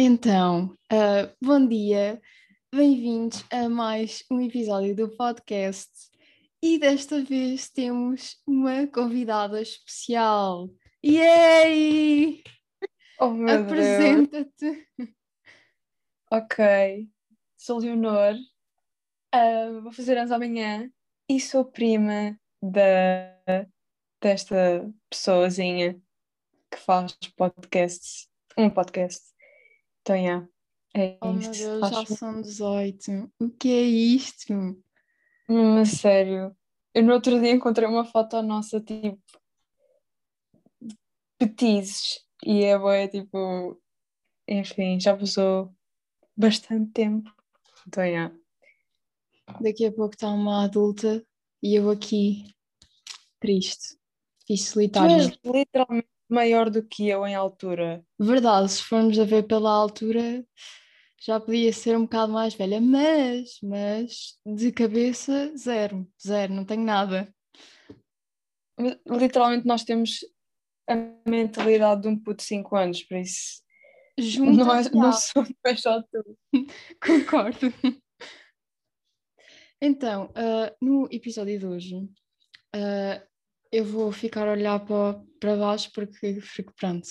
Então, uh, bom dia, bem-vindos a mais um episódio do podcast e desta vez temos uma convidada especial. Yay! Oh meu Apresenta-te. Ok, sou Leonor, uh, vou fazer anos amanhã e sou prima da, desta pessoazinha que faz podcasts, um podcast. Então, yeah, é Oh meu. Deus, já são 18. O que é isto? Hum, sério. Eu no outro dia encontrei uma foto nossa, tipo, petizes, e é bué, tipo, enfim, já passou bastante tempo. Então, yeah. Daqui a pouco está uma adulta e eu aqui, triste e Tu solitária. és literalmente maior do que eu em altura. Verdade, se formos a ver pela altura, já podia ser um bocado mais velha, mas, mas de cabeça, zero, zero, não tenho nada. Literalmente nós temos a mentalidade de um puto de 5 anos, por isso Juntas, não, é, não sou é só tu. concordo. Então, ah, no episódio de hoje, ah, eu vou ficar a olhar para, para baixo porque, porque, pronto,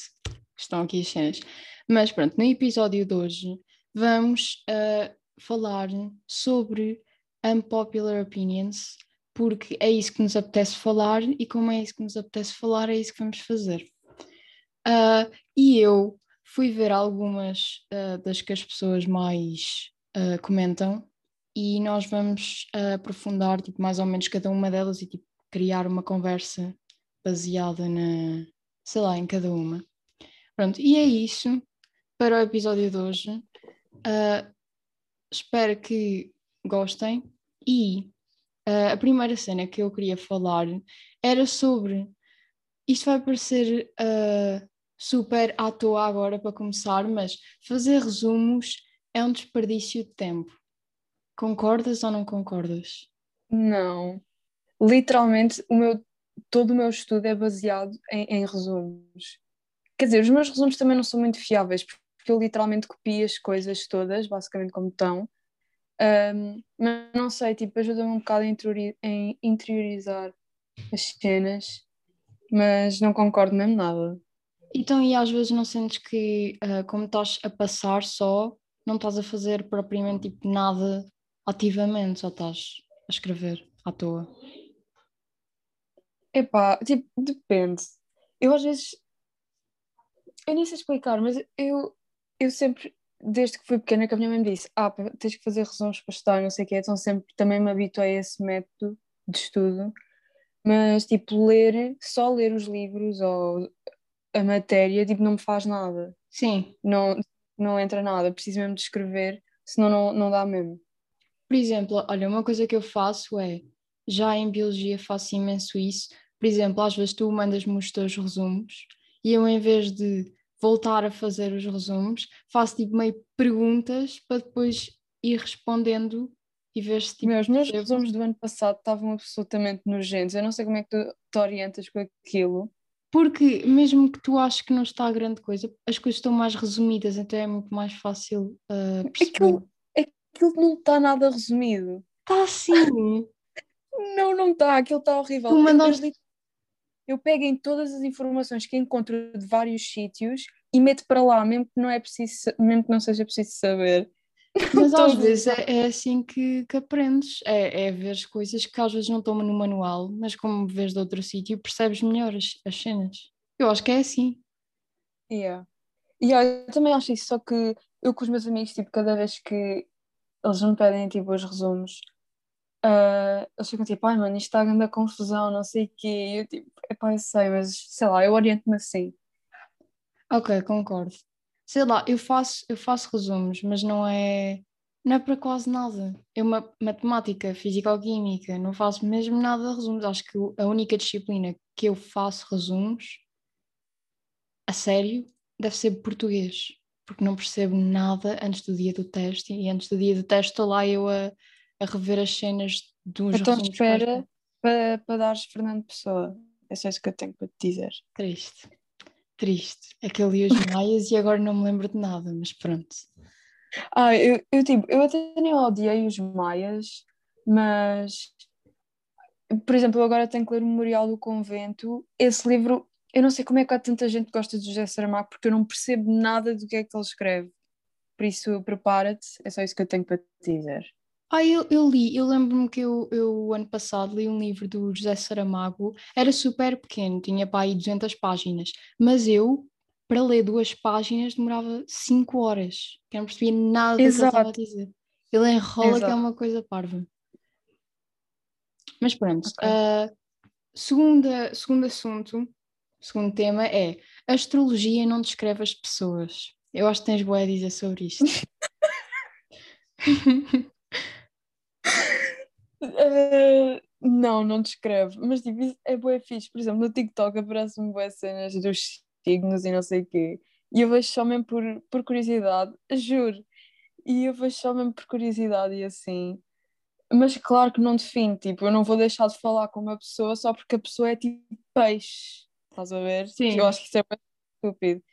estão aqui as cenas. Mas pronto, no episódio de hoje vamos ah, falar sobre unpopular opinions, porque é isso que nos apetece falar e como é isso que nos apetece falar, é isso que vamos fazer. Ah, e eu fui ver algumas ah, das que as pessoas mais ah, comentam e nós vamos aprofundar tipo, mais ou menos cada uma delas e tipo, criar uma conversa baseada na, sei lá, em cada uma. Pronto, e é isso para o episódio de hoje. Ah, espero que gostem e ah, a primeira cena que eu queria falar era sobre isto vai parecer ah, super à toa agora para começar, mas fazer resumos é um desperdício de tempo. Concordas ou não concordas? Não. Literalmente, o meu, todo o meu estudo é baseado em, em resumos. Quer dizer, os meus resumos também não são muito fiáveis, porque eu literalmente copio as coisas todas, basicamente como estão. Ahm, mas não sei, tipo, ajuda-me um bocado em interiorizar as cenas, mas não concordo mesmo nada. Então, e às vezes não sentes que, ah, como estás a passar só, não estás a fazer propriamente tipo, nada ativamente, só estás a escrever à toa? Epá, tipo, depende. Eu às vezes, eu nem sei explicar, mas eu, eu sempre, desde que fui pequena, que a minha mãe me disse: Ah, tens que fazer resumos para estudar, não sei o quê, então sempre também me habituei a esse método de estudo. Mas, tipo, ler, só ler os livros ou a matéria, tipo, não me faz nada. Sim, Não, não entra nada, preciso mesmo de escrever, senão não, não dá mesmo. por exemplo, olha, uma coisa que eu faço é, já em biologia faço imenso isso, por exemplo, às vezes tu mandas-me os teus resumos e eu em vez de voltar a fazer os resumos, faço tipo meio perguntas para depois ir respondendo e ver se tipo, meus percebo. resumos do ano passado estavam absolutamente nojentos. Eu não sei como é que tu te orientas com aquilo. Porque mesmo que tu aches que não está grande coisa, as coisas estão mais resumidas, então é muito mais fácil uh, perceber. Aquilo, aquilo não está nada resumido. Está assim. Não, não está. Aquilo está horrível. Tu mandaste- Eu, pego em todas as informações que encontro de vários sítios e meto para lá, mesmo que não, é preciso, mesmo que não seja preciso saber. Mas às vezes é, é assim que, que aprendes. É, é ver as coisas que às vezes não estão no manual, mas como vês de outro sítio, percebes melhor as, as cenas. Eu acho que é assim. Yeah. Yeah, eu também acho isso, só que eu com os meus amigos, tipo, cada vez que eles me pedem tipo, os resumos, ah, eles ficam tipo, ai mano, isto está a grande confusão, não sei o quê. E eu tipo, epá, eu sei, mas sei lá, eu oriento-me assim. Ok, concordo. Sei lá, eu faço, eu faço resumos, mas não é, não é para quase nada. Eu, ma- matemática, físico-química, não faço mesmo nada de resumos. Acho que a única disciplina que eu faço resumos, a sério, deve ser português, porque não percebo nada antes do dia do teste, e antes do dia do teste estou lá eu a, a rever as cenas dos Então resumos. que vais espera para, para dares Fernando Pessoa. É só isso que eu tenho para te dizer. Triste. triste. É que eu li os Maias e agora não me lembro de nada, mas pronto. Ah, eu, eu tipo, eu até nem odiei os Maias, mas por exemplo, eu agora tenho que ler o Memorial do Convento. Esse livro, eu não sei como é que há tanta gente que gosta de José Saramago, porque eu não percebo nada do que é que ele escreve. Por isso, prepara-te, é só isso que eu tenho para te dizer. Ah, eu, eu li, eu lembro-me que eu, eu, ano passado, li um livro do José Saramago, era super pequeno, tinha para aí 200 páginas, mas eu, para ler duas páginas, demorava 5 horas, que eu não percebia nada do que ele estava a dizer. Ele enrola Exato. que é uma coisa parva. Mas pronto, okay. uh, segunda, segundo assunto, segundo tema é a astrologia não descreve as pessoas. Eu acho que tens boa a dizer sobre isto. uh, não, não descreve, mas tipo, é boa fixe. Por exemplo, no TikTok aparecem-me boas cenas dos signos e não sei o quê. E eu vejo só mesmo por, por curiosidade, juro. E eu vejo só mesmo por curiosidade e assim mas claro que não define, tipo, eu não vou deixar de falar com uma pessoa só porque a pessoa é tipo peixe, estás a ver? Sim. Eu acho que isso é bem estúpido.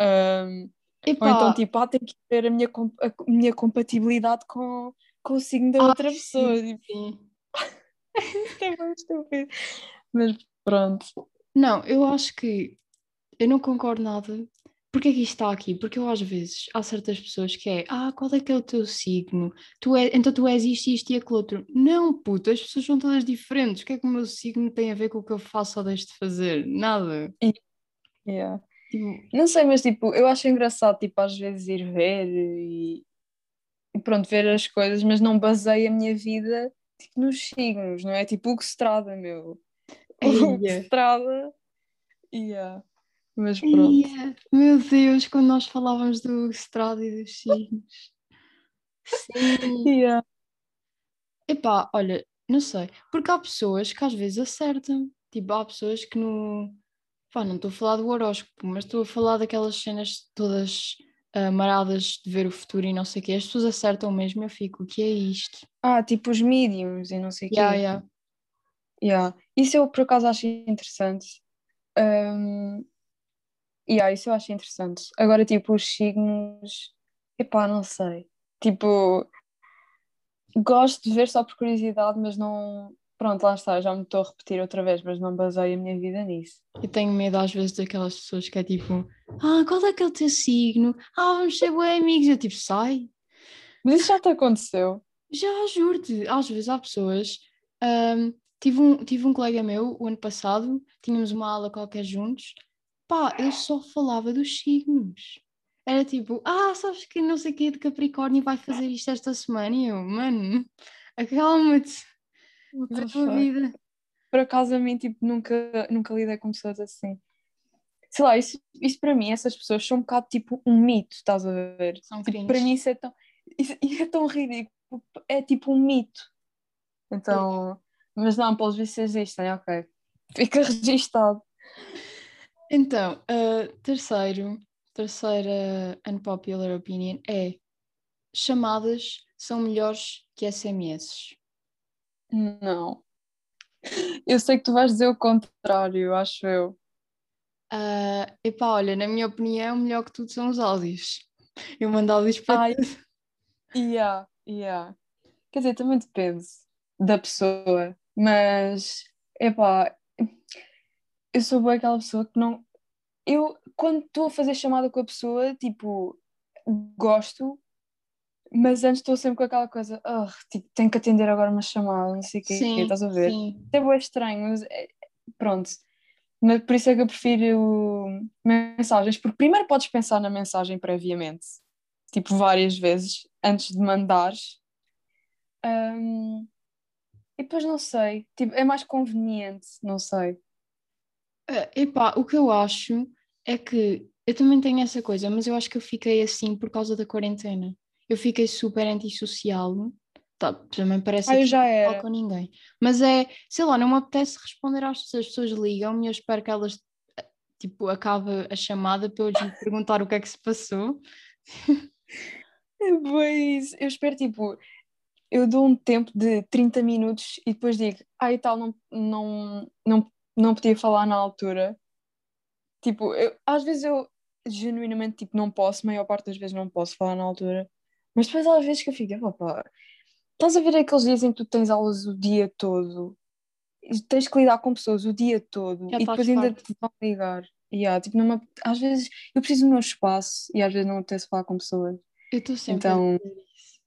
Um, ou então, tipo, ah, tem que ver a minha, a minha compatibilidade com, com o signo da outra pessoa. Sim, tipo. é bem estúpido. Mas pronto. Não, eu acho que eu não concordo nada Porquê que isto está aqui? Porque eu às vezes há certas pessoas que é ah, qual é que é o teu signo? Tu é, então tu és isto, isto e aquilo outro. Não, puto, as pessoas são todas diferentes. O que é que o meu signo tem a ver com o que eu faço ou deixo de fazer? Nada. Yeah. Tipo... Não sei, mas tipo, eu acho engraçado tipo, às vezes ir ver e, e pronto, ver as coisas, mas não baseio a minha vida tipo, nos signos, não é? Tipo o que se trata, meu. O que se trata. Yeah. Mas pronto. Yeah. Meu Deus, quando nós falávamos do estrado e dos signos. Sim. Yeah. Epá, olha, não sei. Porque há pessoas que às vezes acertam. Tipo, há pessoas que não. Pá, não estou a falar do horóscopo, mas estou a falar daquelas cenas todas uh, maradas de ver o futuro e não sei o quê. As pessoas acertam mesmo, eu fico, o que é isto? Ah, tipo os mediums e não sei o yeah, quê. Yeah. Yeah. Isso eu por acaso acho interessante. Um, yeah, isso eu acho interessante. Agora, tipo, os signos, epá, não sei. Tipo, gosto de ver só por curiosidade, mas não. Pronto, lá está, já me estou a repetir outra vez, mas não baseio a minha vida nisso. Eu tenho medo às vezes daquelas pessoas que é tipo, ah, qual é que é o teu signo? Ah, vamos ser bons amigos. Eu tipo, sai. Mas isso já te aconteceu? Já, juro-te. Às vezes há pessoas. Um, tive, um, tive um colega meu, o ano passado, tínhamos uma aula qualquer juntos, pá, eu só falava dos signos. Era tipo, ah, sabes que não sei o que de Capricórnio vai fazer isto esta semana? E eu, mano, acalma-te. A tua vida. Por acaso a mim, tipo, nunca, nunca lidei com pessoas assim. Sei lá, isso, isso para mim, essas pessoas são um bocado tipo um mito, estás a ver? São tipo, para mim isso é tão, isso, isso, é tão ridículo. É tipo um mito. Então, mas não, pelos vistos existem, ok. Fica registado. Então, uh, terceiro, terceira unpopular opinion é chamadas são melhores que SMS. Não. Eu sei que tu vais dizer o contrário, acho eu. Uh, epá, olha, na minha opinião, melhor que tudo são os áudios. Eu mando áudios para Ai, yeah, yeah. Quer dizer, também depende da pessoa, mas epá, eu sou bem aquela pessoa que não. Eu, quando estou a fazer chamada com a pessoa, tipo, gosto, mas antes estou sempre com aquela coisa, oh, tipo, tenho que atender agora uma chamada, não sei o sim, estás a ver? Sim. É bem estranho, mas é, pronto. Mas por isso é que eu prefiro mensagens, porque primeiro podes pensar na mensagem previamente, tipo, várias vezes, antes de mandares. Um, e depois não sei, tipo, é mais conveniente, não sei. Uh, epá, o que eu acho é que eu também tenho essa coisa, mas eu acho que eu fiquei assim por causa da quarentena. Eu fiquei super antissocial. Tá, também parece ah, que já não falo com ninguém. Mas é, sei lá, não me apetece responder às pessoas. As pessoas ligam e eu espero que elas tipo, acabe a chamada para eu lhes perguntar o que é que se passou. Pois, eu espero tipo, eu dou um tempo de 30 minutos e depois digo, ah e tal, não, não, não não podia falar na altura. Tipo, eu- às vezes eu genuinamente tipo, não posso, a maior parte das vezes não posso falar na altura. Mas depois há vezes que eu fico, opa, estás a ver aqueles dias em que tu tens aulas o dia todo e tens que lidar com pessoas o dia todo Já e depois ainda farto. te vão ligar. Yeah, tipo, apete- às vezes eu preciso do meu espaço e às vezes não apetece falar com pessoas. Eu estou sempre a Então.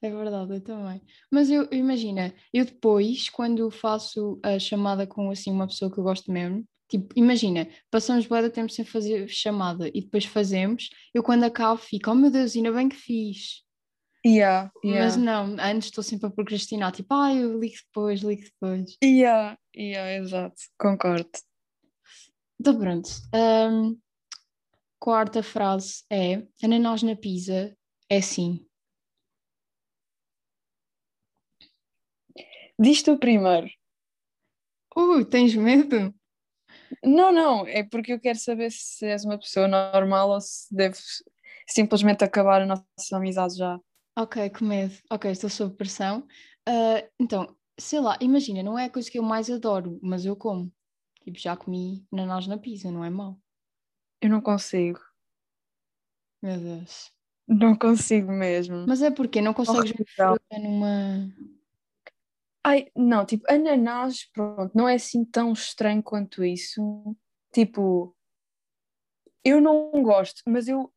É verdade, eu também. Mas eu, eu imagina, eu depois, quando faço a chamada com assim uma pessoa que eu gosto mesmo, tipo, imagina, passamos bué de tempo sem fazer chamada e depois fazemos, eu quando acabo fico, oh meu Deus, ainda bem que fiz. Yeah, Mas yeah. não, antes estou sempre a procrastinar, tipo, ah, eu ligo depois, ligo depois. Yeah, yeah, exato, concordo. Então pronto. Ahm, quarta frase é, ananás na pizza é sim. Diz tu primeiro. Uh, tens medo? Não, não, é porque eu quero saber se és uma pessoa normal ou se deves simplesmente acabar a nossa amizade já. Ok, com medo. Ok, estou sob pressão. Ah, então, sei lá, imagina, não é a coisa que eu mais adoro, mas eu como. Tipo, já comi ananás na pizza, não é mau. Eu não consigo. Meu Deus. Não consigo mesmo. Mas é porque não consegues ver fruta numa. Ai, não, tipo, ananás, pronto, não é assim tão estranho quanto isso. Tipo, eu não gosto, mas eu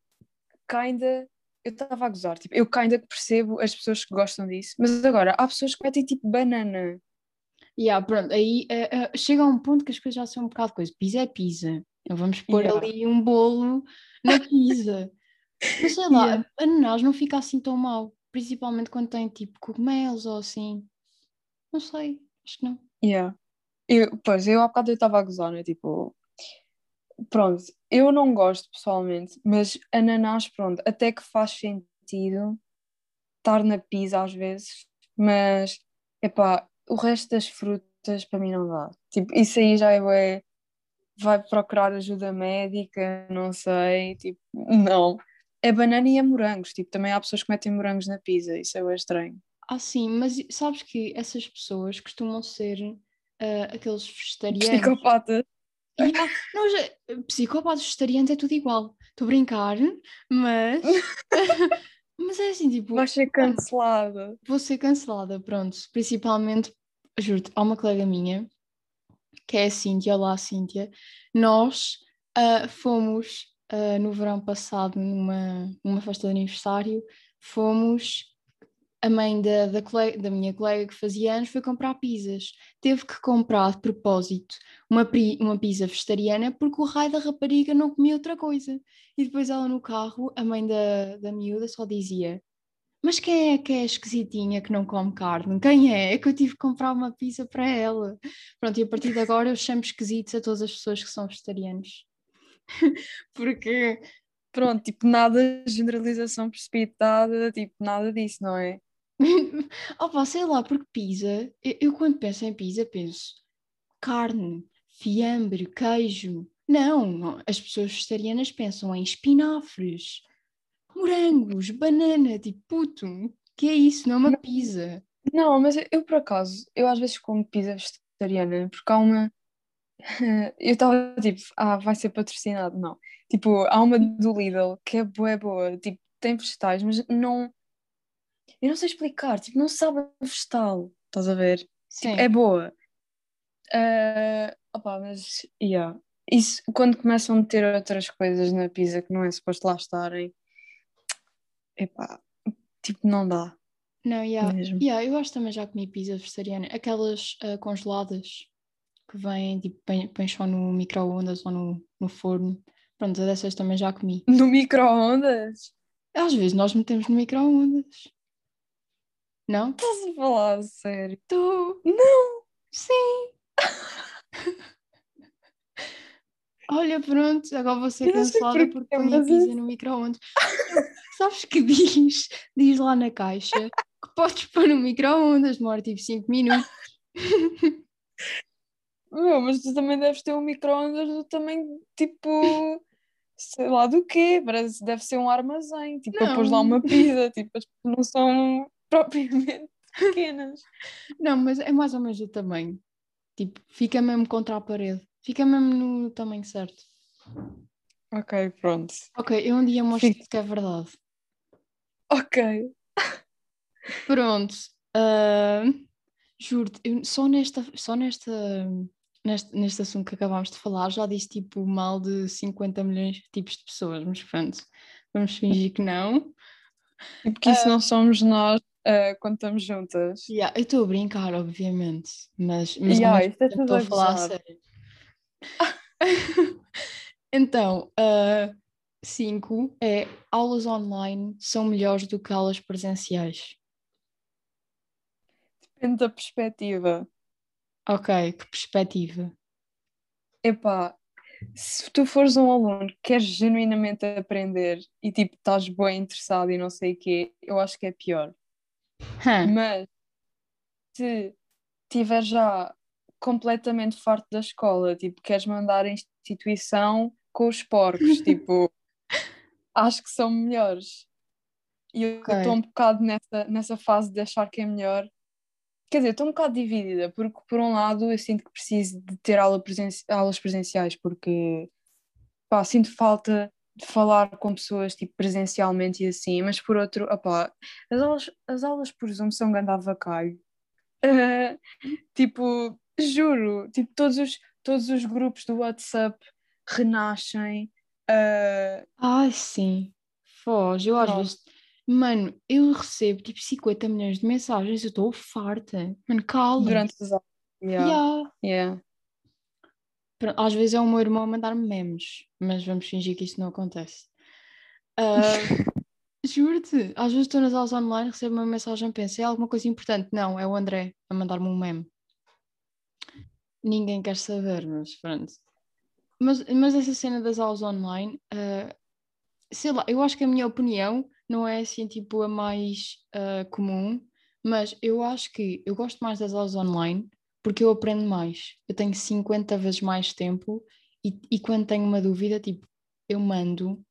kinda, eu estava a gozar, tipo, eu kinda que percebo as pessoas que gostam disso, mas agora, há pessoas que metem tipo banana. Yeah, pronto, aí ah, ah, chega a um ponto que as coisas já são um bocado coisa. Pizza é pizza. Não vamos pôr Yeah. ali um bolo na pizza. Mas sei lá, Yeah. ananás não fica assim tão mal. Principalmente quando tem tipo cogumelos ou assim. Não sei, acho que não. Yeah. Eu, pois, eu há bocado eu estava a gozar, né? Tipo, pronto, eu não gosto pessoalmente, mas ananás, pronto, até que faz sentido estar na pizza às vezes, mas, epá, o resto das frutas para mim não dá. Tipo, isso aí já é, vai procurar ajuda médica, não sei, tipo, não. É banana e é morangos, tipo, também há pessoas que metem morangos na pizza, isso é estranho. Ah, sim, mas sabes que essas pessoas costumam ser ah, aqueles vegetarianos. Psicopata. E não, já- psicopatas vegetarianos é tudo igual. Estou a brincar, mas. mas é assim, tipo, Vai ser cancelada. vou ser cancelada, pronto. Principalmente, juro-te, há uma colega minha, que é a Cíntia, olá Cíntia, nós ah, fomos ah, no verão passado, numa, numa festa de aniversário, fomos. A mãe da, da, colega- da minha colega que fazia anos foi comprar pizzas. Teve que comprar de propósito uma, pri- uma pizza vegetariana porque o raio da rapariga não comia outra coisa. E depois ela no carro, a mãe da, da miúda só dizia: Mas quem é que é esquisitinha que não come carne? Quem é? É que eu tive que comprar uma pizza para ela. Pronto, e a partir de agora eu chamo esquisitos a todas as pessoas que são vegetarianos. porque Pronto, tipo, nada de generalização precipitada, tipo, nada disso, não é? Opa, sei lá, porque pizza, eu, eu quando penso em pizza penso carne, fiambre, queijo. Não, as pessoas vegetarianas pensam em espinafres, morangos, banana, tipo, puto, que é isso? Não é uma pizza. Não, mas eu, eu, por acaso, eu às vezes como pizza vegetariana, porque há uma. Eu estava tipo, ah, vai ser patrocinado. Não. Tipo, há uma do Lidl que é boa, boa. Tipo, tem vegetais, mas não. Eu não sei explicar. Tipo, não sabe a vegetal. Estás a ver? Sim, É boa. Ah, opá, mas, yeah. Isso, quando começam a meter outras coisas na pizza que não é suposto lá estarem, epá, tipo, não dá. não, yeah, mesmo. yeah, eu acho que também já comi pizza vegetariana, aquelas ah, congeladas que vêm, tipo, põe- pões só no micro-ondas ou no, no forno. Pronto, dessas também já comi. No micro-ondas? Às vezes nós metemos no micro-ondas. Não? Estás a falar a sério? Tu? Não! Sim! Olha, pronto, agora vou ser cancelada porque ponho a pizza no micro-ondas. Sabes que diz, diz lá na caixa que podes pôr no micro-ondas, demora tipo 5 minutos. Meu, mas tu também deves ter um micro-ondas do tamanho, tipo, sei lá do quê, parece, deve ser um armazém, tipo, para pôr lá uma pizza, tipo, não são propriamente pequenas. Não, mas é mais ou menos do tamanho. Tipo, fica mesmo contra a parede. Fica mesmo no tamanho certo. Ok, pronto. Ok, eu um dia mostro-te que é verdade. Ok. Pronto. ah, juro-te, só nesta, só nesta, neste, neste assunto que acabámos de falar, já disse tipo mal de 50 milhões de tipos de pessoas, mas pronto, vamos fingir que não. E porque isso não somos nós ah, quando estamos juntas. Yeah, eu estou a brincar, obviamente, mas, mas Yeah, é estou a falar a sério. Então, 5 é aulas online são melhores do que aulas presenciais. Depende da perspectiva. Ok, que perspectiva. Epá, se tu fores um aluno que queres genuinamente aprender e tipo estás bem interessado e não sei o quê, eu acho que é pior. Mas se estiver já completamente farto da escola, tipo, queres mandar a instituição com os porcos, tipo, acho que são melhores. E eu estou um bocado nessa, nessa fase de achar que é melhor. Quer dizer, estou um bocado dividida, porque por um lado eu sinto que preciso de ter aula presenci- aulas presenciais, porque pá, sinto falta falar com pessoas tipo, presencialmente e assim, mas por outro, opá, as aulas, as aulas por Zoom são grande avacalho. Eh, tipo, juro, tipo, todos os, todos os grupos do WhatsApp renascem. eh, Ai, sim. Foge, eu às vezes. Mano, eu recebo tipo 50 milhões de mensagens, eu estou farta. Mano, cala. durante as aulas. Yeah, Yeah. yeah. Às vezes é o meu irmão a mandar-me memes, mas vamos fingir que isso não acontece. Ah, Juro-te, às vezes estou nas aulas online, recebo uma mensagem, penso, é alguma coisa importante? Não, é o André a mandar-me um meme. Ninguém quer saber, mas pronto. Mas, mas essa cena das aulas online, ah, sei lá, eu acho que a minha opinião não é assim tipo a mais ah, comum, mas eu acho que eu gosto mais das aulas online porque eu aprendo mais. Eu tenho 50 vezes mais tempo e, e quando tenho uma dúvida, tipo, eu mando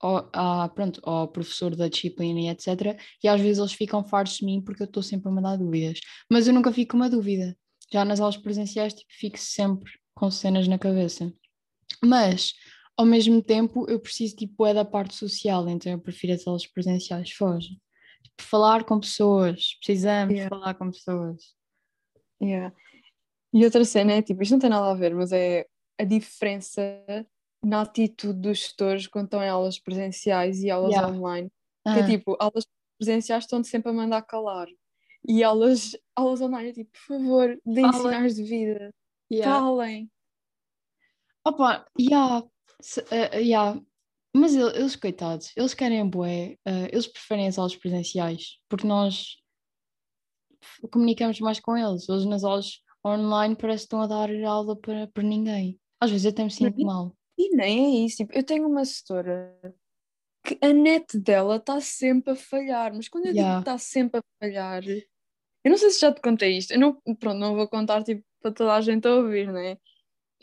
ao, à- pronto, ao professor da disciplina e etc. E às vezes eles ficam fartos de mim porque eu estou sempre a mandar dúvidas. Mas eu nunca fico com uma dúvida. Já nas aulas presenciais, tipo, fico sempre com cenas na cabeça. Mas, ao mesmo tempo, eu preciso, tipo, é da parte social, então eu prefiro as aulas presenciais. Foge. Tipo, falar com pessoas. Precisamos Yeah. falar com pessoas. Yeah. E outra cena é tipo, isto não tem nada a ver, mas é a diferença na atitude dos gestores quando estão em aulas presenciais e aulas Yeah. online. Que é Ah, tipo, aulas presenciais estão sempre a mandar calar. E aulas, aulas online é tipo, por favor, deem sinais de vida. yeah. Falem. Opa, yeah, se- eh, yeah. Mas el- eles, coitados, eles querem bué, eh, eles preferem as aulas presenciais, porque nós comunicamos mais com eles. Eles nas aulas online parece que estão a dar aula para, para ninguém. Às vezes eu até me sinto Não. mal. E nem é isso. Tipo, eu tenho uma setora que a net dela está sempre a falhar. Mas quando eu digo Yeah. que está sempre a falhar, eu não sei se já te contei isto. Eu não, pronto, não vou contar tipo, para toda a gente a ouvir, não é?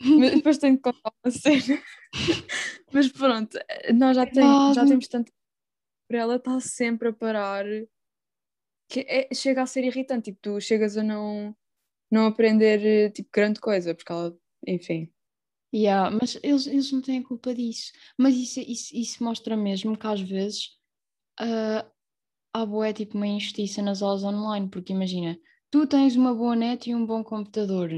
Mas depois tenho de contar uma cena. Mas pronto, nós já, tem, já temos tanto por ela está sempre a parar que é- chega a ser irritante. Tipo, tu chegas a não, não aprender eh, tipo, grande coisa, porque ela, enfim. Yeah, mas eles, eles não têm a culpa disso. Mas isso, isso, isso mostra mesmo que às vezes ah, há boé tipo uma injustiça nas aulas online, porque imagina, tu tens uma boa net e um bom computador,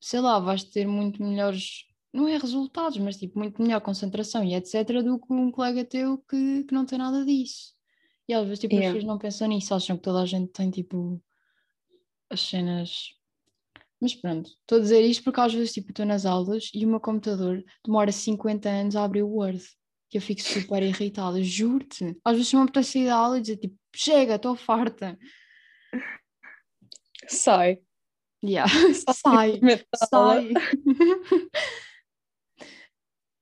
sei lá, vais ter muito melhores, não é resultados, mas tipo muito melhor concentração e etc. do que um colega teu que, que não tem nada disso. E às vezes tipo, as Yeah. pessoas não pensam nisso, acham que toda a gente tem tipo as cenas. Mas pronto, estou a dizer isto porque às vezes tipo, estou nas aulas e o meu computador demora 50 anos a abrir o Word. Que eu fico super irritada, juro-te. Às vezes me apetece sair da aula e dizer tipo, chega, estou farta. Sai. Yeah. Sai, sai.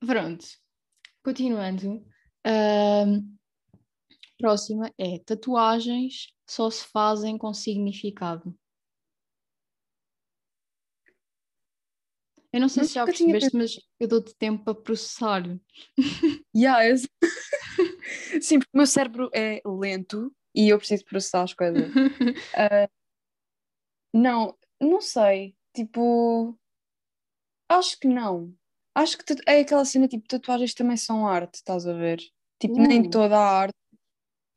Pronto, continuando. Próxima é tatuagens só se fazem com significado. Eu não sei se já Nunca tinha percebeste, mas eu dou-te tempo para processar. Yeah, eu- Sim, porque o meu cérebro é lento e eu preciso processar as coisas. Não, não sei. Tipo, acho que não. Acho que é aquela cena tipo, tatuagens também são arte, estás a ver? Tipo, nem Uh. toda a arte,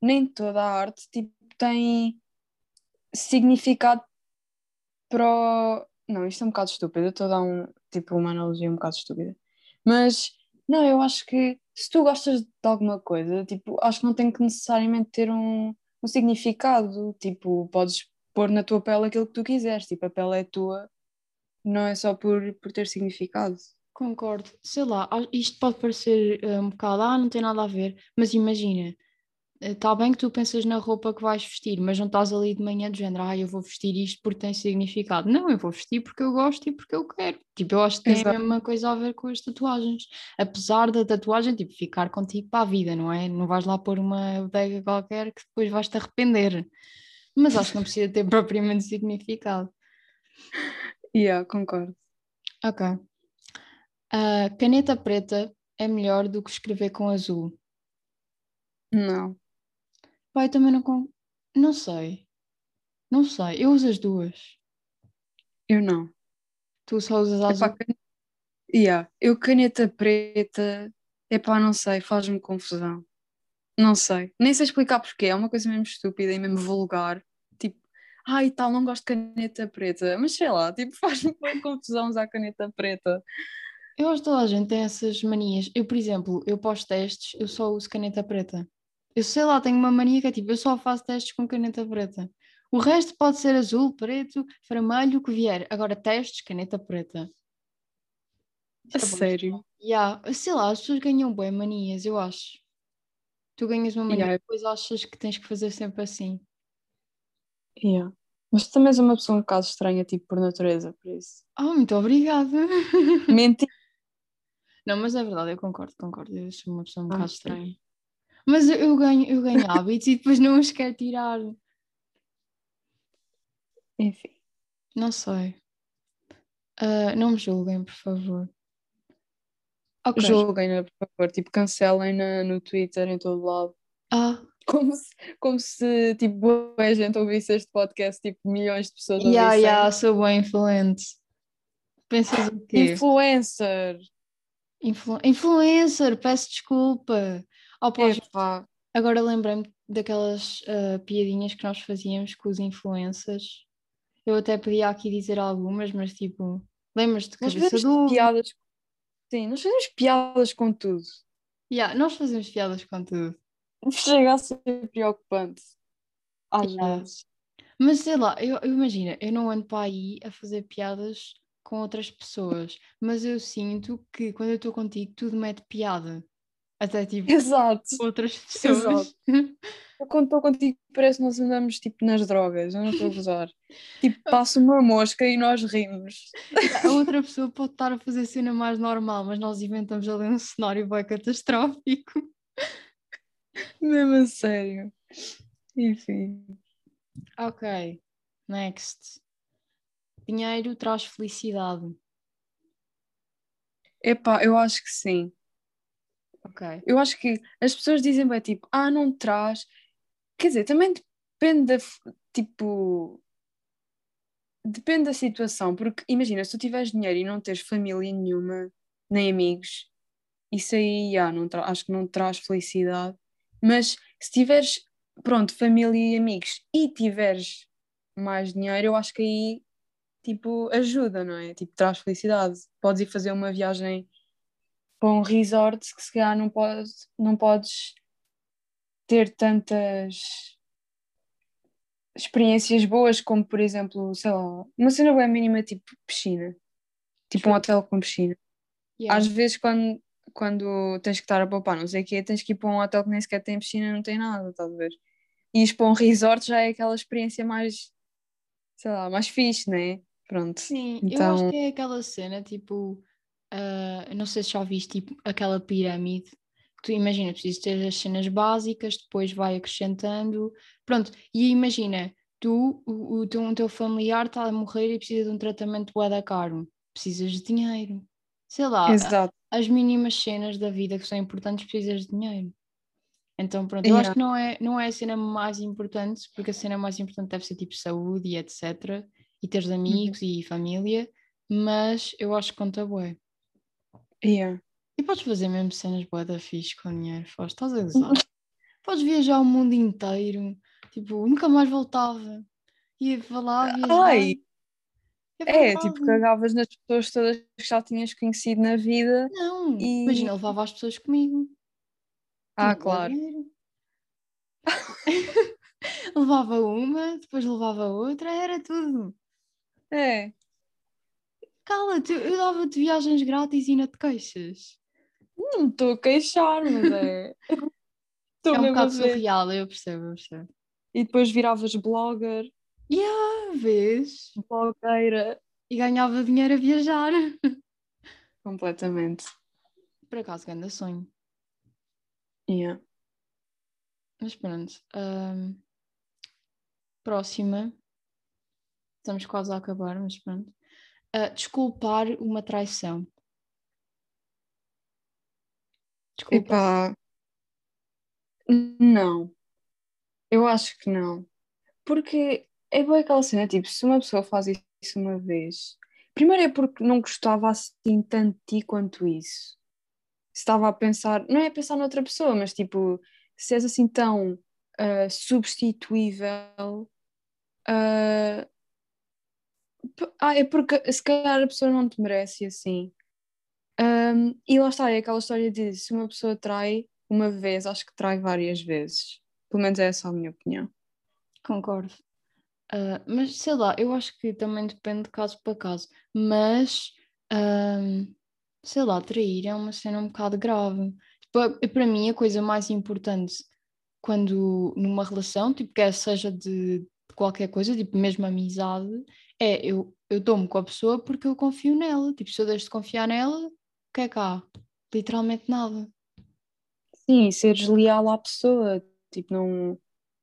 nem toda a arte tipo, tem significado para. Não, isto é um bocado estúpido, eu estou a dar um, tipo, uma analogia um bocado estúpida. Mas, não, eu acho que se tu gostas de alguma coisa, tipo, acho que não tem que necessariamente ter um, um significado. Tipo, podes pôr na tua pele aquilo que tu quiseres, tipo, a pele é tua, não é só por, por ter significado. Concordo. Sei lá, isto pode parecer eh, um bocado, ah, não tem nada a ver, mas imagina, está bem que tu pensas na roupa que vais vestir, mas não estás ali de manhã de género, ah, eu vou vestir isto porque tem significado. Não, eu vou vestir porque eu gosto e porque eu quero. Tipo, eu acho que tem a Exato. mesma coisa a ver com as tatuagens. Apesar da tatuagem, tipo, ficar contigo para a vida, não é? Não vais lá pôr uma bodega qualquer que depois vais te arrepender. Mas acho que não precisa ter propriamente significado. Yeah, concordo. Ok. A caneta preta é melhor do que escrever com azul. Não. Pai, também não com... Não sei. Não sei. Eu uso as duas. Eu não. Tu só usas a Epá, azul. can- yeah, eu caneta preta, epá, não sei, faz-me confusão. Não sei. Nem sei explicar porquê, é uma coisa mesmo estúpida e mesmo vulgar. Tipo, ai tal, não gosto de caneta preta. Mas sei lá, tipo, faz-me confusão usar caneta preta. Eu acho que toda a gente tem essas manias. Eu, por exemplo, eu pós testes, eu só uso caneta preta. Eu sei lá, tenho uma mania que é tipo, eu só faço testes com caneta preta. O resto pode ser azul, preto, vermelho, o que vier. Agora, testes, caneta preta. A é sério. Yeah, sei lá, as pessoas ganham bem manias, eu acho. Tu ganhas uma mania Yeah. e depois achas que tens que fazer sempre assim. Yeah. Mas tu também és uma pessoa um bocado estranha, tipo, por natureza, por isso. Ah, muito obrigada. Mentira. Não, mas é verdade, eu concordo, concordo. Eu sou uma pessoa um Ah, bocado estranha. Mas eu, ganho, eu ganho hábitos e depois não os quero tirar. Enfim. Não sei. Ah, não me julguem, por favor. Ok. Julguem-na, por favor. Tipo, cancelem-na no Twitter, em todo lado. Ah, Como se, como se tipo, boa gente ouvisse este podcast, tipo, milhões de pessoas yeah, ouvissem. yeah, sou bem influente. Pensas o quê? Influencer! Influ- influencer, peço desculpa. Epá, agora lembrei-me daquelas ah, piadinhas que nós fazíamos com os influencers. Eu até podia aqui dizer algumas, mas tipo, lembras-te de cabeça fazemos ovo? piadas. Sim, nós fazemos piadas com tudo. Yeah, nós fazemos piadas com tudo. Chega a ser preocupante. Às Yeah. vezes. Mas sei lá, eu, eu imagino, eu não ando para aí a fazer piadas com outras pessoas, mas eu sinto que quando eu estou contigo tudo mete piada. Até tipo Exato. outras pessoas. Eu quando estou contigo parece que nós andamos tipo nas drogas, eu não estou a gozar. Tipo, passa uma mosca e nós rimos. A outra pessoa pode estar a fazer cena mais normal, mas nós inventamos ali um cenário bem catastrófico. Mesmo a sério. Enfim. Ok, next. Dinheiro traz felicidade. Epá, eu acho que sim. Ok. Eu acho que as pessoas dizem bem tipo, ah, não traz. Quer dizer, também depende da, tipo, depende da situação, porque imagina, se tu tiveres dinheiro e não tens família nenhuma, nem amigos, isso aí, já, não acho que não traz felicidade. Mas se tiveres, pronto, família e amigos e tiveres mais dinheiro, eu acho que aí, tipo, ajuda, não é? Tipo, traz felicidade. Podes ir fazer uma viagem para um resort que se calhar não podes, não podes ter tantas experiências boas como, por exemplo, sei lá, uma cena bem mínima tipo piscina. Tipo um hotel com piscina. Yeah. Às vezes quando, quando tens que estar a poupar, não sei o quê, tens que ir para um hotel que nem sequer tem piscina, não tem nada, ver? E ir para um resort já é aquela experiência mais, sei lá, mais fixe, né? Pronto. Sim, eu Então- acho que é aquela cena, tipo, ah, não sei se já viste, tipo, aquela pirâmide, que tu imagina, precisas ter as cenas básicas, depois vai acrescentando, pronto, e imagina, tu, o, o teu, o teu familiar está a morrer e precisa de um tratamento da caro, precisas de dinheiro, sei lá, Exato. as mínimas cenas da vida que são importantes precisas de dinheiro. Então, pronto, eu acho que não é, não é a cena mais importante, porque a cena mais importante deve ser tipo saúde e etc. E teres amigos e família, mas eu acho que conta bué. Yeah. E podes fazer mesmo cenas boa da fixe com dinheiro, Foz, estás a gozar. podes viajar o mundo inteiro, tipo, nunca mais voltava. Ia para lá viajar. Ai, ia é, para tipo, cagavas nas pessoas todas que já tinhas conhecido na vida. Não, E- imagina, levava as pessoas comigo. Ah, Tinha claro. levava uma, depois levava outra, era tudo. É. Cala-te, eu dava-te viagens grátis e ainda te queixas. Não estou a queixar, mas é. É um bocado surreal, eu percebo, eu percebo. E depois viravas blogger, Ah, vês? blogueira. E ganhava dinheiro a viajar. Completamente. Por acaso, grande sonho. Yeah. Mas pronto. ahm, próxima. Estamos quase a acabar, mas pronto. Ah, desculpar uma traição. Desculpa. Não. Eu acho que não. Porque é boa aquela cena, tipo, se uma pessoa faz isso uma vez, primeiro é porque não gostava assim tanto de ti quanto isso. Estava a pensar, não é a pensar noutra pessoa, mas tipo, se és assim tão ah, substituível, p- ah, é porque se calhar a pessoa não te merece assim. Ahm, e lá está, é aquela história de se uma pessoa trai uma vez, acho que trai várias vezes. Pelo menos é essa a minha opinião. Concordo. Ah, mas sei lá, eu acho que também depende de caso para caso. Mas ahm, sei lá, trair é uma cena um bocado grave. Tipo, a- para mim, a coisa mais importante quando numa relação, tipo, quer seja de, de qualquer coisa, tipo, mesmo amizade, é eu, eu dou-me com a pessoa porque eu confio nela. Tipo, se eu deixo de confiar nela, o que é que há? Literalmente nada. Sim, seres leal à pessoa, tipo, não,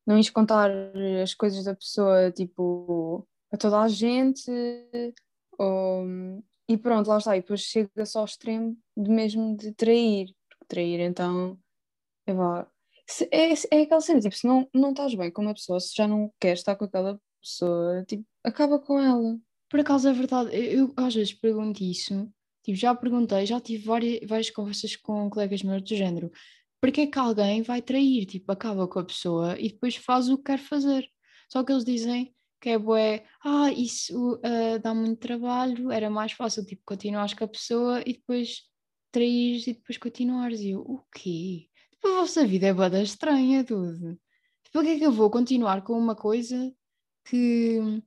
não ires contar as coisas da pessoa, tipo, a toda a gente, ou, e pronto, lá está, e depois chega-se ao extremo de mesmo de trair, porque trair então, é vá, é, é aquela cena, tipo, se não, não estás bem com uma pessoa, se já não queres estar com aquela pessoa, tipo, acaba com ela. Por acaso é verdade, eu, eu às vezes pergunto isso, tipo, já perguntei, já tive várias, várias conversas com colegas meus do género, porque é que alguém vai trair, tipo, acaba com a pessoa e depois faz o que quer fazer. Só que eles dizem que é bué, ah, isso ah, dá muito trabalho, era mais fácil, tipo, continuares com a pessoa e depois traires e depois continuares. E eu, o quê? Tipo, a vossa vida é bada estranha, tudo. Tipo, que é que eu vou continuar com uma coisa que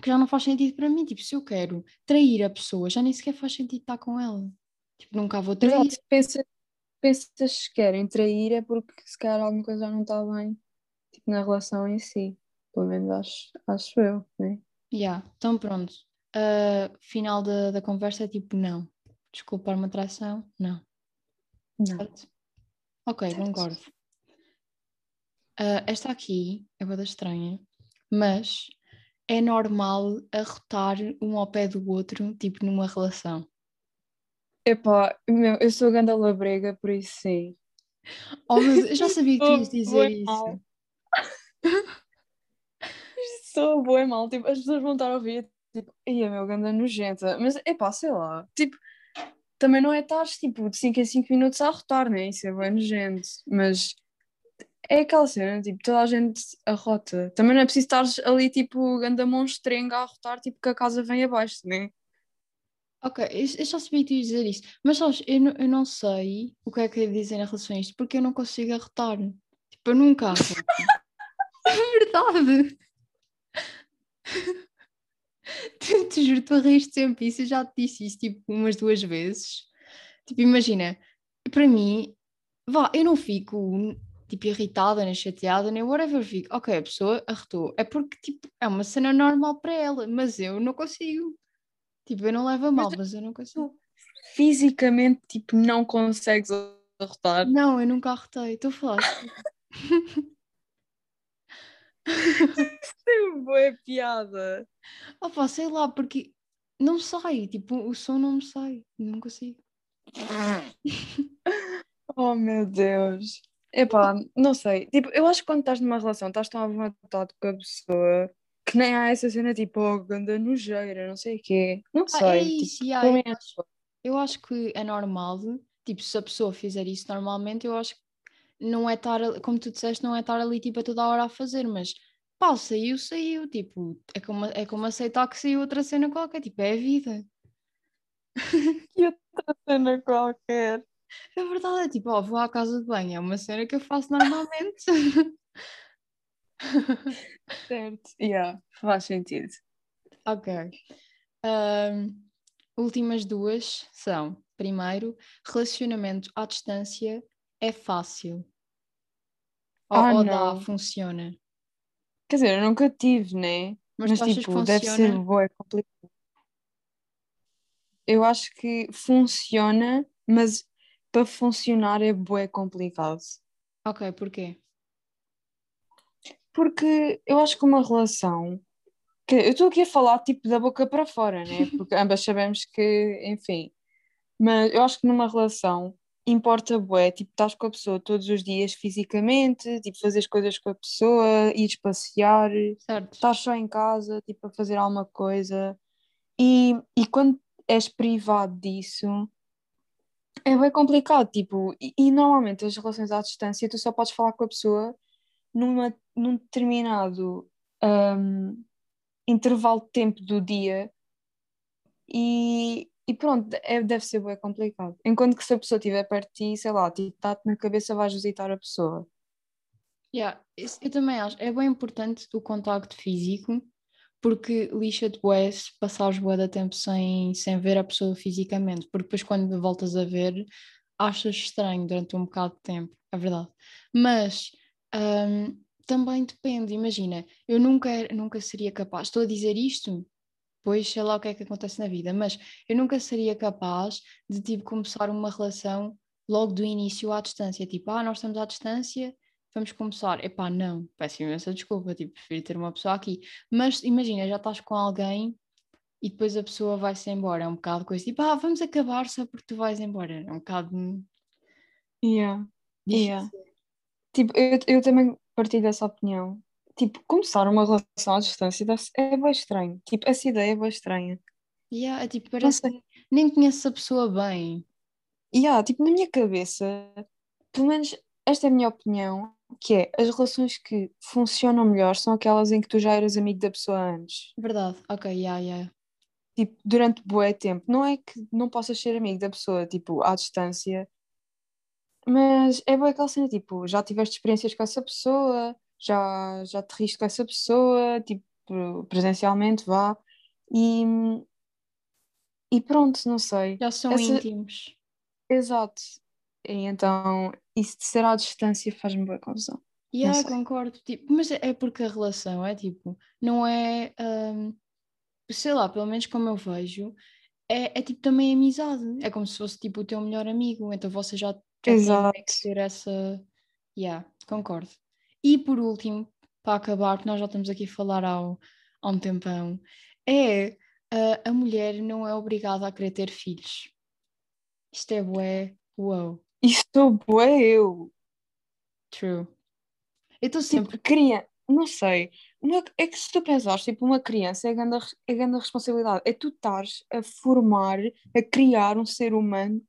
que já não faz sentido para mim. Tipo, se eu quero trair a pessoa, já nem sequer faz sentido estar com ela. Tipo, nunca vou trair. Exato, pensa, pensas se querem trair é porque se calhar alguma coisa já não está bem, tipo, na relação em si. Pelo menos acho, acho eu, né? Yeah, então pronto. Ah, final da, da conversa é tipo, não. Desculpar uma traição? Não. Não. Certo? Ok, Certo. concordo. Ah, esta aqui é boa estranha, mas é normal arrotar um ao pé do outro, tipo numa relação. Epá, meu, eu sou ganda labrega, por isso sim. Oh, mas eu já sabia que tu ias dizer isso. Sou boa mal, tipo, as pessoas vão estar a ouvir, tipo, ia meu, ganda nojenta. Mas, epá, sei lá, tipo, também não é estar, tipo, de 5 em 5 minutos a arrotar, né? Isso é bem nojento. Mas é aquela cena, tipo, toda a gente arrota. Também não é preciso estar ali, tipo, ganda monstrenga a arrotar, tipo, que a casa vem abaixo, né? Ok, eu eu já sabia que ias dizer isso, mas sabes, eu, não- eu não sei o que é que é dizer em relação a isto, porque eu não consigo arrotar. Tipo, eu nunca arroto. É verdade. Te, te juro, tu riste sempre isso, eu já te disse isso tipo umas duas vezes. Tipo, imagina, para mim, vá, eu não fico tipo irritada, nem chateada, nem whatever, fico, ok, a pessoa arrotou, é porque tipo, é uma cena normal para ela, mas eu não consigo. Tipo, eu não levo a mal, mas eu não consigo. Fisicamente, tipo, não consegues arrotar. Não, eu nunca arrotei, estou a falar. Tem boa piada. Opa, sei lá, porque não sai, tipo, o som não me sai, não consigo. Oh meu Deus. Epá, não sei. Tipo, eu acho que quando estás numa relação, estás tão à vontade com a pessoa que nem há essa cena tipo, oh, ganda nojeira, não sei o quê. Não Ah, é sei. isso, tipo, yeah, eu menos- acho, eu acho que é normal, tipo, se a pessoa fizer isso normalmente, eu acho que não é estar, como tu disseste, não é estar ali tipo a toda a hora a fazer, mas pá, saiu, saiu, tipo, é como, é como aceitar que saiu outra cena qualquer, tipo, é a vida. E outra cena qualquer. É verdade, é tipo, ó, vou à casa de banho, é uma cena que eu faço normalmente. Certo. Yeah, faz sentido. Ok. Ahm, últimas duas são, primeiro, relacionamento à distância é fácil. Ou, Ah, ou dá, funciona. Quer dizer, eu nunca tive, né? Mas, Mas tipo, deve ser funciona? bué complicado. Eu acho que funciona, mas para funcionar é bué complicado. Ok, porquê? Porque eu acho que uma relação. que Eu estou aqui a falar tipo da boca para fora, né? Porque ambas sabemos que, enfim. Mas eu acho que numa relação importa bué, tipo, estás com a pessoa todos os dias fisicamente, tipo, fazeres coisas com a pessoa, ires passear, Certo. estás só em casa, tipo, a fazer alguma coisa. E, e quando és privado disso, é bem complicado, tipo, e, e normalmente as relações à distância tu só podes falar com a pessoa numa, num determinado hum, intervalo de tempo do dia e, e pronto, é, deve ser bem complicado. Enquanto que se a pessoa estiver perto de ti, sei lá, tipo, está-te na cabeça, vais visitar a pessoa. Yeah, eu também acho. É bem importante o contacto físico, porque lixa-te bué se passares bué de tempo sem, sem ver a pessoa fisicamente, porque depois quando voltas a ver, achas estranho durante um bocado de tempo, é verdade. Mas hum, também depende, imagina, eu nunca, nunca seria capaz, estou a dizer isto, pois sei lá o que é que acontece na vida, mas eu nunca seria capaz de tipo começar uma relação logo do início à distância, tipo, ah, nós estamos à distância, vamos começar. Epá, não, peço imensa desculpa, tipo, prefiro ter uma pessoa aqui. Mas imagina, já estás com alguém e depois a pessoa vai-se embora, é um bocado coisa, tipo, ah, vamos acabar só porque tu vais embora, é um bocado Yeah, difícil. yeah. Tipo, eu, eu também partilho dessa opinião. Tipo, começar uma relação à distância é bem estranho. Tipo, essa ideia é bem estranha. Yeah, é tipo, parece que nem conheces a pessoa bem. Há, tipo, na minha cabeça, pelo menos esta é a minha opinião, que é as relações que funcionam melhor são aquelas em que tu já eras amigo da pessoa antes. Verdade, ok, yeah, yeah. Tipo, durante bué tempo. Não é que não possas ser amigo da pessoa, tipo, à distância, mas é bué aquela cena, tipo, já tiveste experiências com essa pessoa, já, já te riste com essa pessoa, tipo, presencialmente, vá, e, e pronto, não sei. Já são Essa, íntimos. Exato. E então, isso de ser à distância faz-me boa confusão. Yeah, sei. concordo. Tipo, mas é porque a relação é tipo, não é, hum, sei lá, pelo menos como eu vejo, é, é tipo também amizade. É como se fosse tipo o teu melhor amigo. Então vocês já, já meio que ter essa. Yeah, concordo. E por último, para acabar, que nós já estamos aqui a falar ao, há um tempão, é a, a mulher não é obrigada a querer ter filhos. Isto é bué, uau, Sou bué eu. true. Eu estou sempre. Tipo, criança, não sei. Uma- é que se tu pensares, tipo, uma criança é grande, a res- é grande a responsabilidade. É tu estares a formar, a criar um ser humano,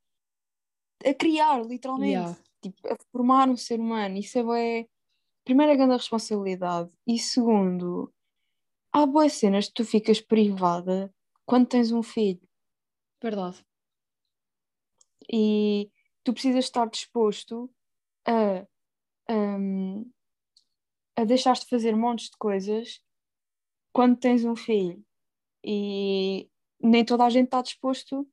a criar, literalmente. Yeah. Tipo, a formar um ser humano. Isso é bué. Primeiro, é grande a responsabilidade. E segundo, há boas cenas que tu ficas privada quando tens um filho. Verdade. e tu precisas estar disposto a, hum, a deixar-te fazer montes de coisas quando tens um filho e nem toda a gente está disposto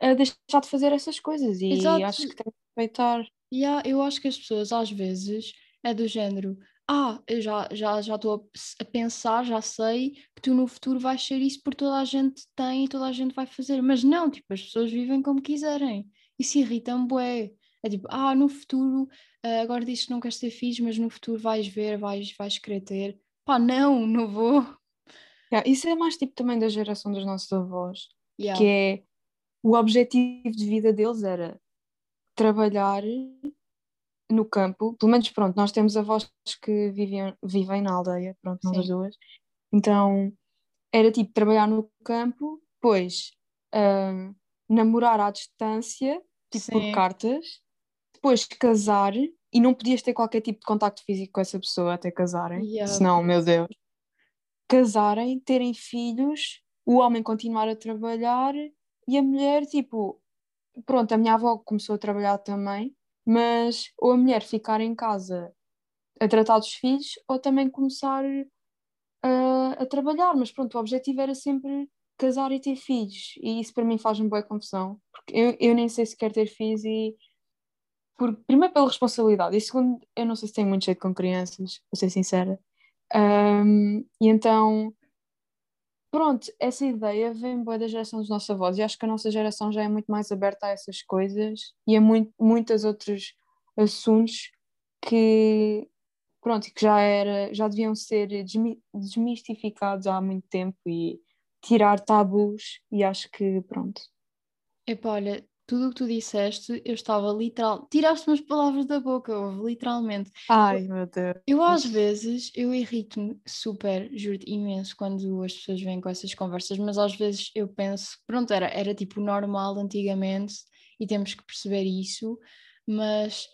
a deixar-te fazer essas coisas e Exato. acho que tens de respeitar. Yeah, eu acho que as pessoas às vezes é do género, ah, eu já já já estou a, a pensar, já sei que tu no futuro vais ser isso porque toda a gente tem e toda a gente vai fazer, mas não, tipo, as pessoas vivem como quiserem. Isso irrita-me bué. É tipo, ah, no futuro, ah, agora dizes que não queres ter filhos, mas no futuro vais ver, vais, vais querer ter. Pá, não, não vou. Yeah, isso é mais tipo também da geração dos nossos avós, Yeah, que é o objetivo de vida deles era trabalhar no campo, pelo menos pronto, nós temos avós que vivem, vivem na aldeia, pronto, nós as duas, então era tipo trabalhar no campo, depois hum, namorar à distância, tipo por Sim. cartas, depois casar e não podias ter qualquer tipo de contacto físico com essa pessoa até casarem, Yeah, senão, meu Deus. Casarem, terem filhos, o homem continuar a trabalhar e a mulher, tipo, pronto, a minha avó começou a trabalhar também, mas ou a mulher ficar em casa a tratar dos filhos ou também começar a, a trabalhar, mas pronto, o objetivo era sempre casar e ter filhos, e isso para mim faz-me boa confusão, porque eu, eu nem sei se quero ter filhos e por, primeiro pela responsabilidade e segundo, eu não sei se tenho muito jeito com crianças, vou ser sincera. Um, e então, pronto, essa ideia vem boa da geração dos nossos avós e acho que a nossa geração já é muito mais aberta a essas coisas e a muito, muitos outros assuntos que, pronto, que já, era, já deviam ser desmi desmistificados há muito tempo e tirar tabus e acho que, pronto. Epá, olha, tudo o que tu disseste, eu estava literal. Tiraste-me as palavras da boca, houve, literalmente. Ai, meu Deus. Eu às vezes, eu irrito-me super, juro-te, imenso quando as pessoas vêm com essas conversas, mas às vezes eu penso, pronto, era, era tipo normal antigamente e temos que perceber isso, mas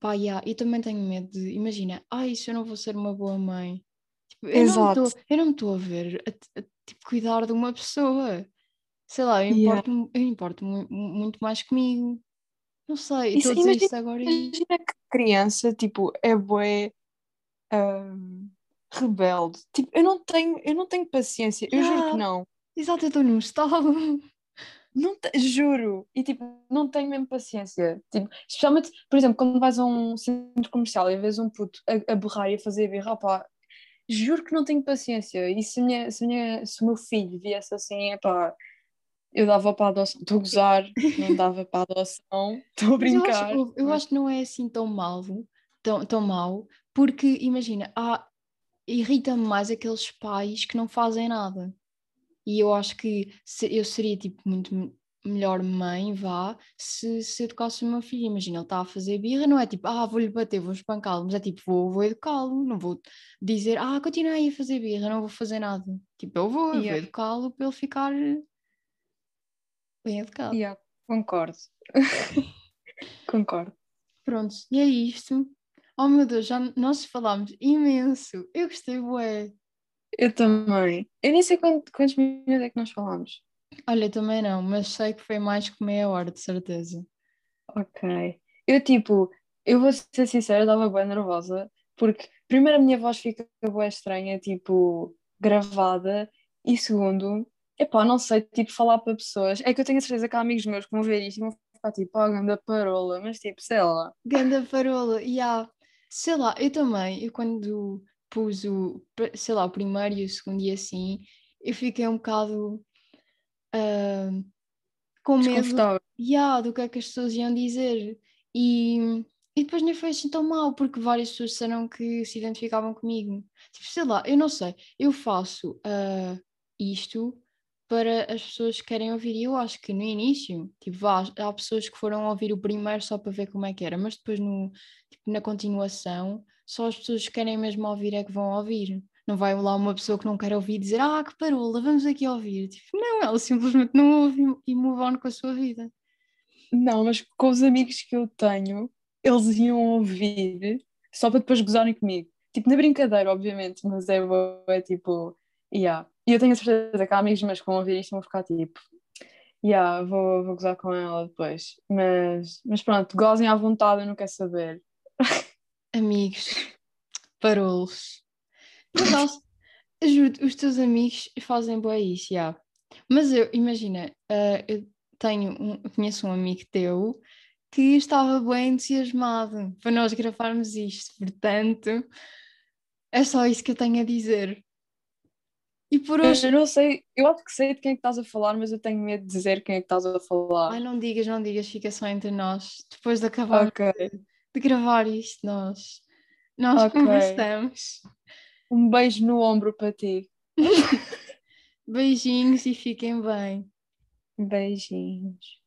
pá, yeah, eu também tenho medo de, imagina, ai, se eu não vou ser uma boa mãe. Tipo, eu, não Exato. tô- eu não me estou a ver a, a, tipo, cuidar de uma pessoa. Sei lá, eu Yeah. importo, importo mu- mu- muito mais comigo. Não sei, Isso- estou a dizer imagina- agora. Imagina que criança, tipo, é bué hum, rebelde. Tipo, eu não tenho, eu não tenho paciência, eu juro que Yeah. não. Exato, eu estou num estado. Não te- juro. E tipo, não tenho mesmo paciência. Tipo, especialmente, por exemplo, quando vais a um centro comercial e vês um puto a, a berrar e a fazer birra, opá, juro que não tenho paciência. E se, minha, se, minha- se o meu filho viesse assim, epá, eu dava para a adoção. Estou a gozar, não dava para a adoção. Estou a Mas eu brincar. acho, eu acho que não é assim tão mal, tão, tão mal, porque imagina, há, irrita-me mais aqueles pais que não fazem nada. E eu acho que se- eu seria tipo muito melhor mãe, vá, se, se educasse o meu filho. Imagina, ele está a fazer birra, não é tipo, ah, vou-lhe bater, vou espancá-lo, mas é tipo, vou, vou educá-lo, não vou dizer, ah, continua aí a fazer birra, não vou fazer nada. Tipo, eu vou, eu vou Yeah. educá-lo para ele ficar bem educado. Yeah, concordo. concordo. Pronto, e é isto. Oh meu Deus, já nós falámos imenso. Eu gostei, bué. Eu também. Eu nem sei quant- quantos minutos é que nós falámos. Olha, também não, mas sei que foi mais que meia hora, de certeza. Ok. Eu, tipo, eu vou ser sincera, estava bem nervosa, porque, primeiro, a minha voz fica bem estranha, tipo, gravada, e segundo, epá, não sei, tipo, falar para pessoas. É que eu tenho a certeza que há amigos meus que vão ver isto e vão ficar tipo, oh, ganda parola, mas tipo, sei lá. Ganda parola, e há, sei lá, eu também, eu quando pus o, sei lá, o primeiro e o segundo e assim, eu fiquei um bocado com medo yeah, do que é que as pessoas iam dizer. E, e depois nem foi assim tão mal, porque várias pessoas disseram que se identificavam comigo. Tipo, sei lá, eu não sei, eu faço ah, isto para as pessoas que querem ouvir. E eu acho que no início, tipo, vá, há pessoas que foram ouvir o primeiro só para ver como é que era, mas depois no, tipo, na continuação, só as pessoas que querem mesmo ouvir é que vão ouvir. Não vai lá uma pessoa que não quer ouvir dizer, ah, que parola, vamos aqui ouvir. Tipo, não, ela simplesmente não ouve e move on com a sua vida. Não, mas com os amigos que eu tenho, eles iam ouvir só para depois gozarem comigo. Tipo, na brincadeira, obviamente, mas é, é tipo, yeah. E eu tenho a certeza que há amigos meus que vão ouvir isto vão ficar tipo, yeah, vou, vou gozar com ela depois. Mas, mas pronto, gozem à vontade, eu não quero saber. Amigos, parolos. Acaso, juro os teus amigos fazem boa isso, já. Mas eu, imagina, ah, eu tenho um, conheço um amigo teu que estava bem entusiasmado para nós gravarmos isto, portanto, é só isso que eu tenho a dizer. E por hoje. Eu não sei, eu acho que sei de quem é que estás a falar, mas eu tenho medo de dizer quem é que estás a falar. Ai, não digas, não digas, fica só entre nós. Depois de acabar Ok. de gravar isto, nós, nós Ok. conversamos. Um beijo no ombro para ti. Beijinhos e fiquem bem. Beijinhos.